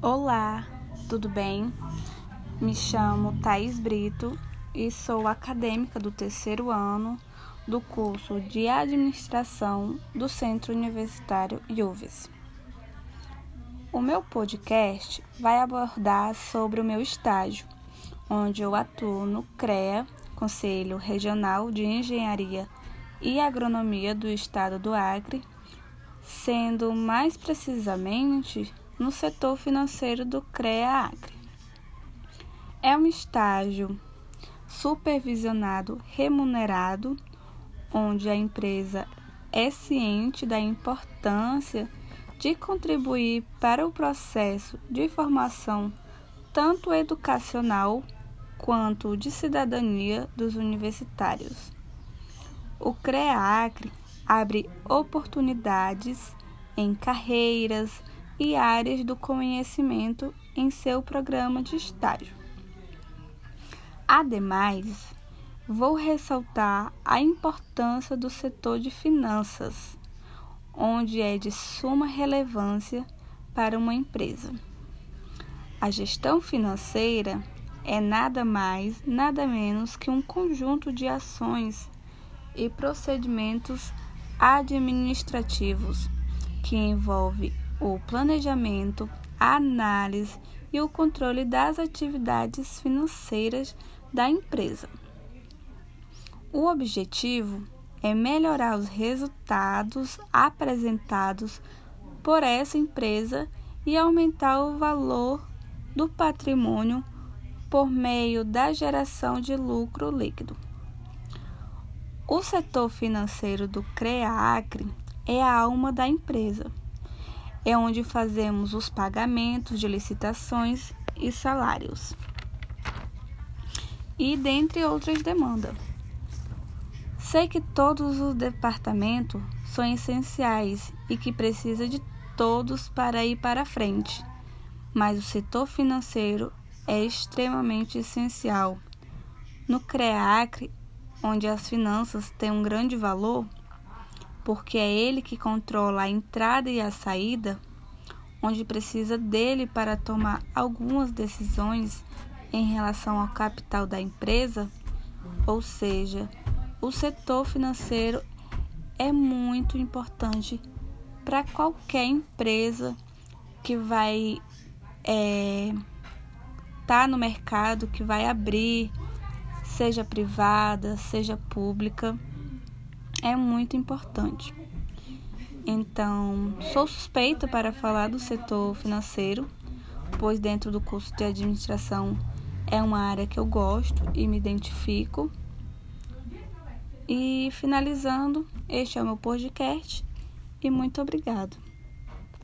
Olá, tudo bem? Me chamo Thaís Brito e sou acadêmica do terceiro ano do curso de Administração do Centro Universitário IUVES. O meu podcast vai abordar sobre o meu estágio, onde eu atuo no CREA, Conselho Regional de Engenharia e Agronomia do Estado do Acre, sendo mais precisamente no setor financeiro do CREA Acre. É um estágio supervisionado remunerado, onde a empresa é ciente da importância de contribuir para o processo de formação tanto educacional quanto de cidadania dos universitários. O CREA Acre abre oportunidades em carreiras, e áreas do conhecimento em seu programa de estágio. Ademais, vou ressaltar a importância do setor de finanças, onde é de suma relevância para uma empresa. A gestão financeira é nada mais, nada menos que um conjunto de ações e procedimentos administrativos que envolve o planejamento, a análise e o controle das atividades financeiras da empresa. O objetivo é melhorar os resultados apresentados por essa empresa e aumentar o valor do patrimônio por meio da geração de lucro líquido. O setor financeiro do CREACRE é a alma da empresa é onde fazemos os pagamentos de licitações e salários. E dentre outras demandas. Sei que todos os departamentos são essenciais e que precisa de todos para ir para frente, mas o setor financeiro é extremamente essencial. No CREACRE, onde as finanças têm um grande valor, porque é ele que controla a entrada e a saída, onde precisa dele para tomar algumas decisões em relação ao capital da empresa, ou seja, o setor financeiro é muito importante para qualquer empresa que vai estar é, tá no mercado, que vai abrir, seja privada, seja pública é muito importante. Então, sou suspeita para falar do setor financeiro, pois dentro do curso de administração é uma área que eu gosto e me identifico. E finalizando, este é o meu podcast e muito obrigado.